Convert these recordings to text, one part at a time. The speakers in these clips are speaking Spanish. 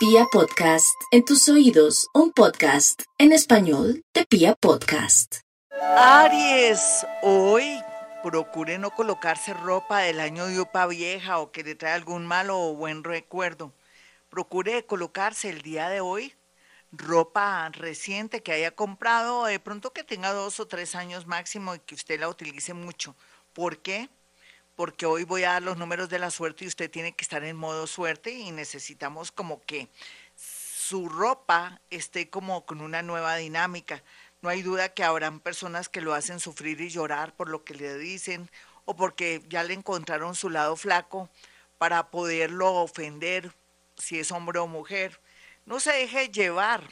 Pia Podcast, en tus oídos, un podcast en español de Pia Podcast. Aries, hoy procure no colocarse ropa del año de upa vieja o que le trae algún malo o buen recuerdo. Procure colocarse el día de hoy ropa reciente que haya comprado, de pronto que tenga dos o tres años máximo y que usted la utilice mucho. ¿Por qué? Porque hoy voy a dar los números de la suerte y usted tiene que estar en modo suerte y necesitamos como que su ropa esté como con una nueva dinámica. No hay duda que habrán personas que lo hacen sufrir y llorar por lo que le dicen o porque ya le encontraron su lado flaco para poderlo ofender, si es hombre o mujer no se deje llevar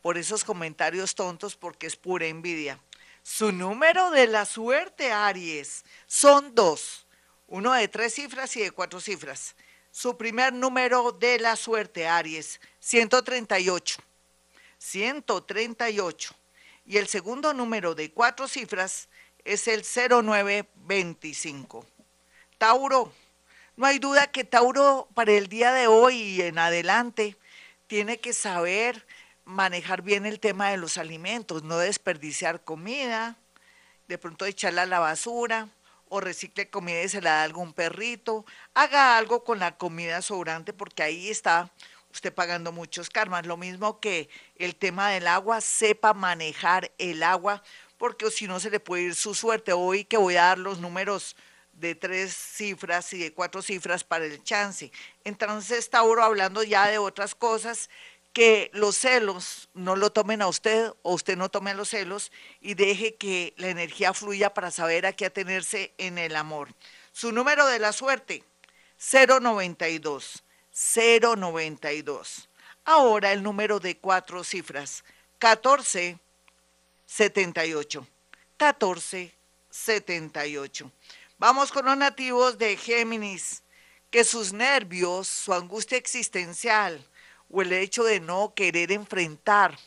por esos comentarios tontos porque es pura envidia. Su número de la suerte, Aries, son dos. Uno de tres cifras y de cuatro cifras. Su primer número de la suerte, Aries, 138. 138. Y el segundo número de cuatro cifras es el 0925. Tauro. No hay duda que Tauro para el día de hoy y en adelante tiene que saber manejar bien el tema de los alimentos, no desperdiciar comida, de pronto echarla a la basura o recicle comida y se la da algún perrito, haga algo con la comida sobrante porque ahí está usted pagando muchos karmas. Lo mismo que el tema del agua, sepa manejar el agua porque si no se le puede ir su suerte. Hoy que voy a dar los números de tres cifras y de cuatro cifras para el chance. Entonces, Tauro, hablando ya de otras cosas, que los celos no lo tomen a usted o usted no tome los celos y deje que la energía fluya para saber a qué atenerse en el amor. Su número de la suerte, 092, 092. Ahora el número de cuatro cifras, 1478, 1478. Vamos con los nativos de Géminis, que sus nervios, su angustia existencial o el hecho de no querer enfrentar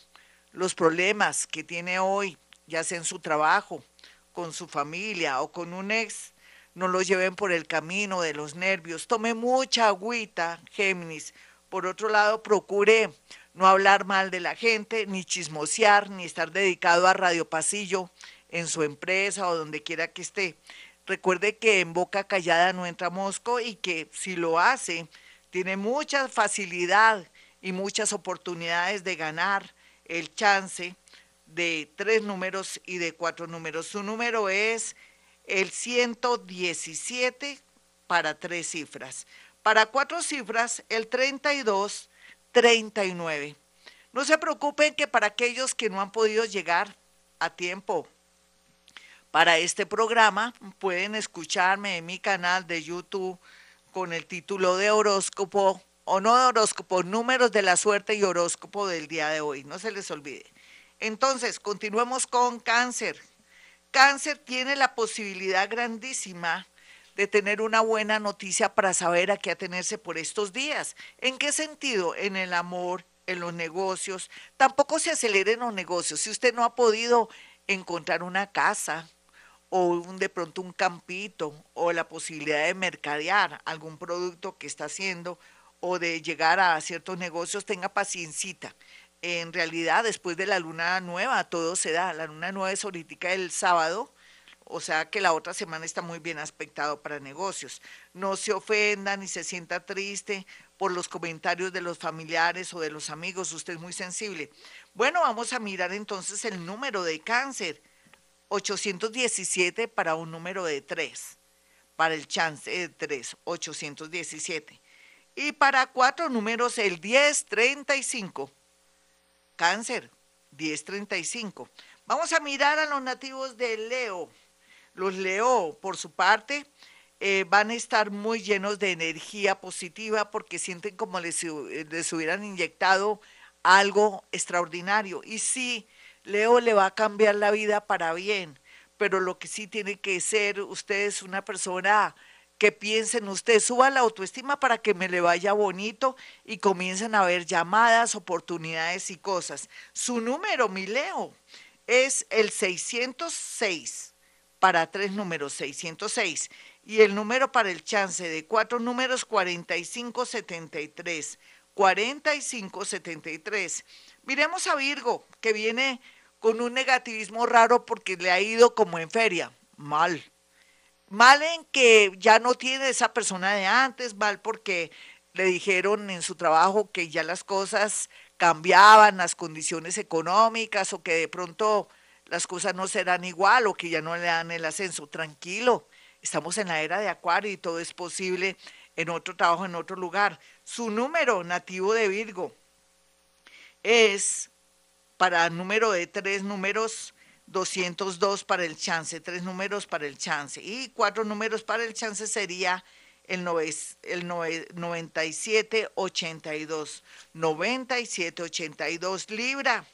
los problemas que tiene hoy, ya sea en su trabajo, con su familia o con un ex, no lo lleven por el camino de los nervios. Tome mucha agüita, Géminis. Por otro lado, procure no hablar mal de la gente, ni chismosear, ni estar dedicado a radio pasillo en su empresa o donde quiera que esté. Recuerde que en boca callada no entra mosco y que si lo hace, tiene mucha facilidad y muchas oportunidades de ganar el chance de tres números y de cuatro números. Su número es el 117 para tres cifras. Para cuatro cifras, el 32, 39. No se preocupen que para aquellos que no han podido llegar a tiempo para este programa pueden escucharme en mi canal de YouTube con el título de horóscopo o no horóscopo, números de la suerte y horóscopo del día de hoy. No se les olvide. Entonces, continuemos con cáncer. Cáncer tiene la posibilidad grandísima de tener una buena noticia para saber a qué atenerse por estos días. ¿En qué sentido? En el amor, en los negocios. Tampoco se aceleren los negocios. Si usted no ha podido encontrar una casa, o un, de pronto un campito o la posibilidad de mercadear algún producto que está haciendo o de llegar a ciertos negocios, tenga paciencia. En realidad, después de la luna nueva, todo se da. La luna nueva es ahorita el sábado, o sea que la otra semana está muy bien aspectado para negocios. No se ofenda ni se sienta triste por los comentarios de los familiares o de los amigos, usted es muy sensible. Bueno, vamos a mirar entonces el número de cáncer. 817 para un número de 3, para el chance de 3, 817. Y para cuatro números el 1035. Cáncer, 1035. Vamos a mirar a los nativos de Leo. Los Leo, por su parte, eh, van a estar muy llenos de energía positiva porque sienten como les, les hubieran inyectado algo extraordinario. Y sí, Leo le va a cambiar la vida para bien, pero lo que sí tiene que ser usted es una persona que piense en usted, suba la autoestima para que me le vaya bonito y comiencen a ver llamadas, oportunidades y cosas. Su número, mi Leo, es el 606 para tres números, 606. Y el número para el chance de cuatro números, 4573. 4573. Miremos a Virgo, que viene con un negativismo raro porque le ha ido como en feria. Mal. Mal en que ya no tiene esa persona de antes, mal porque le dijeron en su trabajo que ya las cosas cambiaban, las condiciones económicas o que de pronto las cosas no serán igual o que ya no le dan el ascenso. Tranquilo, estamos en la era de Acuario y todo es posible en otro trabajo, en otro lugar. Su número nativo de Virgo es para número de tres números 202 para el chance, tres números para el chance y cuatro números para el chance sería el, nove, el 9782. 9782 Libra.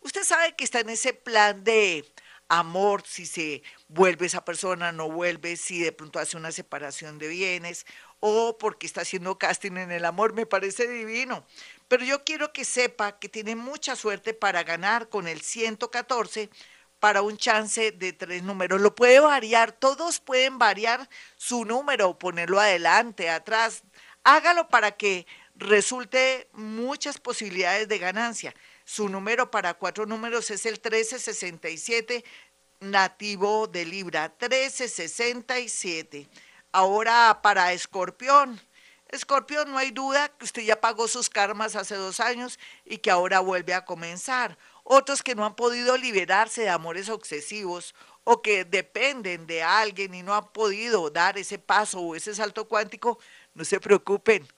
Usted sabe que está en ese plan de amor, si se vuelve esa persona, no vuelve, si de pronto hace una separación de bienes o porque está haciendo casting en el amor, me parece divino. Pero yo quiero que sepa que tiene mucha suerte para ganar con el 114 para un chance de tres números. Lo puede variar, todos pueden variar su número, ponerlo adelante, atrás. Hágalo para que resulte muchas posibilidades de ganancia. Su número para cuatro números es el 1367 nativo de Libra, 1367. Ahora para Escorpión. Escorpión, no hay duda que usted ya pagó sus karmas hace dos años y que ahora vuelve a comenzar otros que no han podido liberarse de amores obsesivos o que dependen de alguien y no han podido dar ese paso o ese salto cuántico, no se preocupen,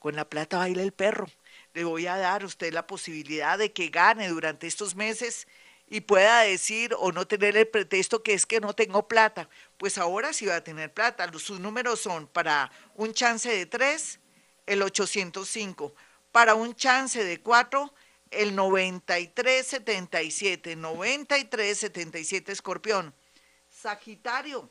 con la plata baila el perro. Le voy a dar a usted la posibilidad de que gane durante estos meses y pueda decir o no tener el pretexto que es que no tengo plata. Pues ahora sí va a tener plata. Sus números son para un chance de 3, el 805. Para un chance de 4, el 9377, 9377 Escorpión. Sagitario.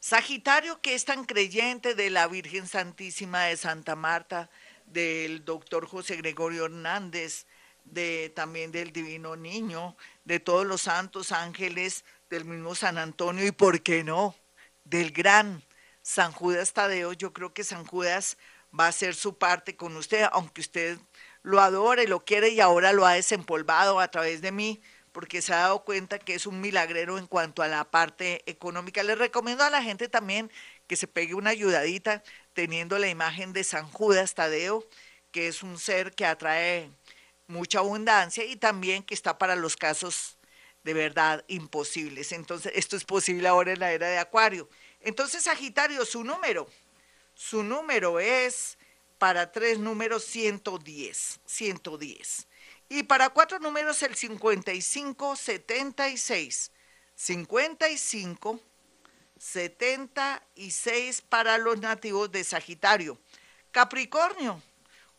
Sagitario que es tan creyente de la Virgen Santísima de Santa Marta, del doctor José Gregorio Hernández, de también del Divino Niño, de todos los santos ángeles, del mismo San Antonio y, ¿por qué no?, del gran San Judas Tadeo. Yo creo que San Judas va a hacer su parte con usted, aunque usted lo adora y lo quiere y ahora lo ha desempolvado a través de mí porque se ha dado cuenta que es un milagrero en cuanto a la parte económica. Les recomiendo a la gente también que se pegue una ayudadita teniendo la imagen de San Judas Tadeo, que es un ser que atrae mucha abundancia y también que está para los casos de verdad imposibles. Entonces, esto es posible ahora en la era de Acuario. Entonces, Sagitario, su número, su número es para tres números 110, 110. Y para cuatro números el 55, 76, 55, 76 para los nativos de Sagitario. Capricornio,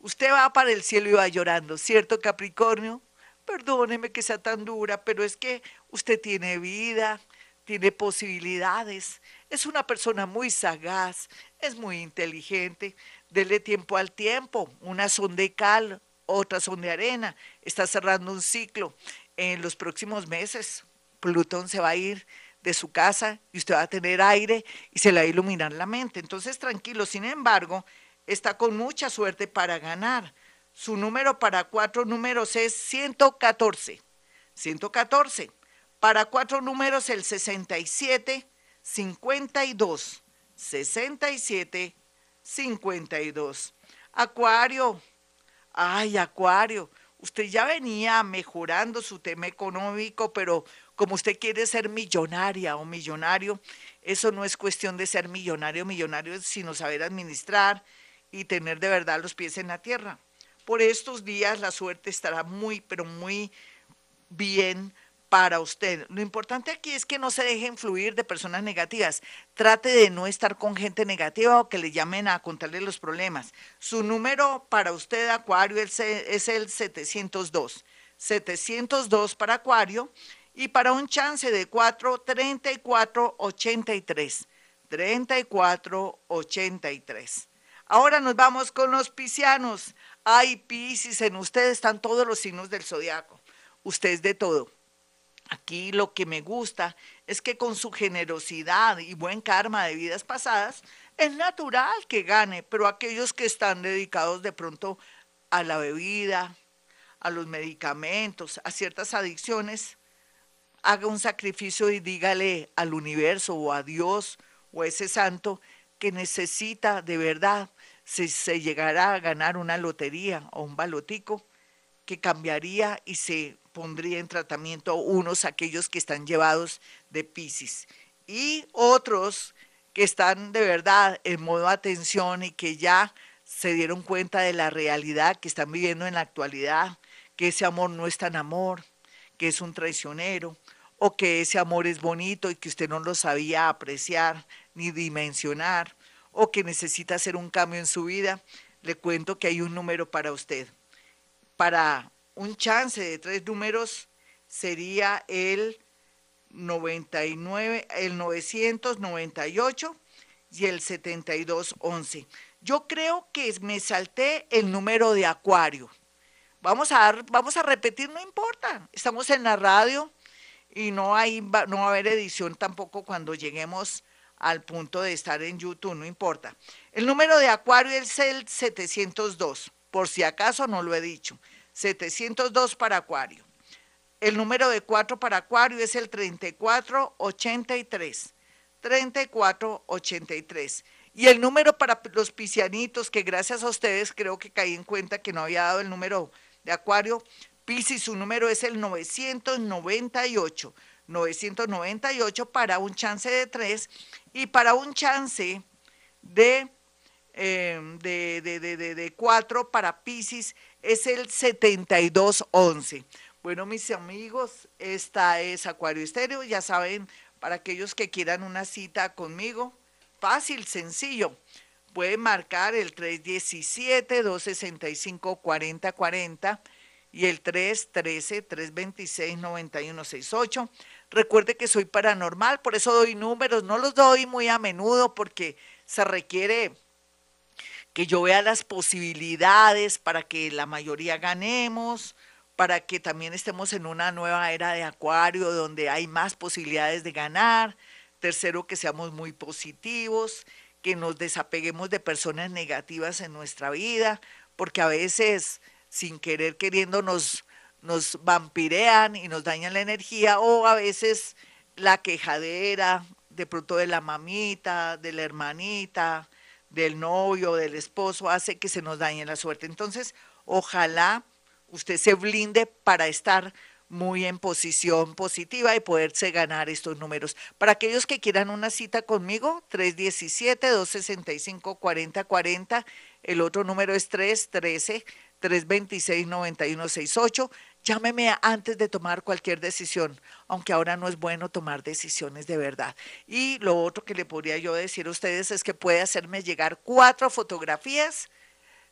usted va para el cielo y va llorando, ¿cierto Capricornio? Perdóneme que sea tan dura, pero es que usted tiene vida, tiene posibilidades, es una persona muy sagaz, es muy inteligente, dele tiempo al tiempo, unas son de cal, otras son de arena, está cerrando un ciclo. En los próximos meses, Plutón se va a ir de su casa y usted va a tener aire y se le va a iluminar la mente. Entonces, tranquilo, sin embargo, está con mucha suerte para ganar. Su número para cuatro números es 114. 114. Para cuatro números el 67, 52. 67, 52. Acuario, ay, Acuario, usted ya venía mejorando su tema económico, pero como usted quiere ser millonaria o millonario, eso no es cuestión de ser millonario o millonario, sino saber administrar y tener de verdad los pies en la tierra. Por estos días la suerte estará muy, pero muy bien para usted. Lo importante aquí es que no se deje influir de personas negativas. Trate de no estar con gente negativa o que le llamen a contarle los problemas. Su número para usted, Acuario, es el 702. 702 para Acuario y para un chance de 4, 34, 83. 34, 83. Ahora nos vamos con los piscianos. Ay, Piscis, en ustedes están todos los signos del zodiaco. Usted es de todo Aquí lo que me gusta es que con su generosidad y buen karma de vidas pasadas Es natural que gane, pero aquellos que están dedicados de pronto a la bebida, a los medicamentos, a ciertas adicciones, haga un sacrificio y dígale al universo o a Dios o a ese santo que necesita de verdad, si se llegará a ganar una lotería o un balotico, que cambiaría y se pondría en tratamiento unos aquellos que están llevados de Pisces y otros que están de verdad en modo atención y que ya se dieron cuenta de la realidad que están viviendo en la actualidad, que ese amor no es tan amor, que es un traicionero, o que ese amor es bonito y que usted no lo sabía apreciar ni dimensionar, o que necesita hacer un cambio en su vida, le cuento que hay un número para usted. Para un chance de tres números sería el 99, el 998 y el 7211. Yo creo que me salté el número de Acuario. Vamos a, vamos a repetir, no importa. Estamos en la radio y no, hay, no va a haber edición tampoco cuando lleguemos al punto de estar en YouTube, no importa. El número de Acuario es el 702, por si acaso no lo he dicho. 702 para Acuario. El número de 4 para Acuario es el 3483. 3483. Y el número para los piscianitos, que gracias a ustedes creo que caí en cuenta que no había dado el número de Acuario, Piscis, su número es el 998. 998 para un chance de 3 y para un chance de, eh, de, de, de, de 4 para Piscis es el 7211. Bueno, mis amigos, esta es Acuario Estéreo. Ya saben, para aquellos que quieran una cita conmigo, fácil, sencillo. Pueden marcar el 317-265-4040 y el 313-326-9168. Recuerde que soy paranormal, por eso doy números. No los doy muy a menudo porque se requiere que yo vea las posibilidades para que la mayoría ganemos, para que también estemos en una nueva era de acuario donde hay más posibilidades de ganar. Tercero, que seamos muy positivos, que nos desapeguemos de personas negativas en nuestra vida, porque a veces sin querer queriendo nos, nos vampirean y nos dañan la energía, o a veces la quejadera, de pronto de la mamita, de la hermanita, del novio, del esposo, hace que se nos dañe la suerte. Entonces, ojalá usted se blinde para estar muy en posición positiva y poderse ganar estos números. Para aquellos que quieran una cita conmigo, 317-265-4040, el otro número es 313-326-9168. Llámeme antes de tomar cualquier decisión, aunque ahora no es bueno tomar decisiones de verdad. Y lo otro que le podría yo decir a ustedes es que puede hacerme llegar cuatro fotografías,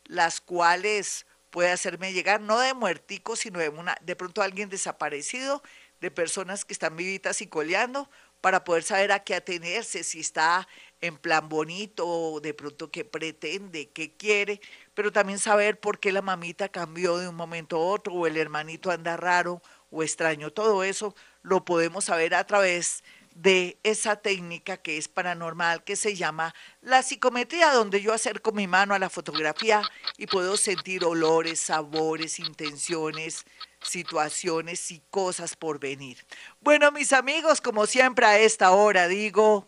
las cuales puede hacerme llegar, no de muerticos, sino de, una, de pronto alguien desaparecido, de personas que están vivitas y coleando, para poder saber a qué atenerse, si está en plan bonito, de pronto qué pretende, qué quiere, pero también saber por qué la mamita cambió de un momento a otro, o el hermanito anda raro o extraño. Todo eso lo podemos saber a través de esa técnica que es paranormal, que se llama la psicometría, donde yo acerco mi mano a la fotografía y puedo sentir olores, sabores, intenciones, situaciones y cosas por venir. Bueno, mis amigos, como siempre a esta hora digo,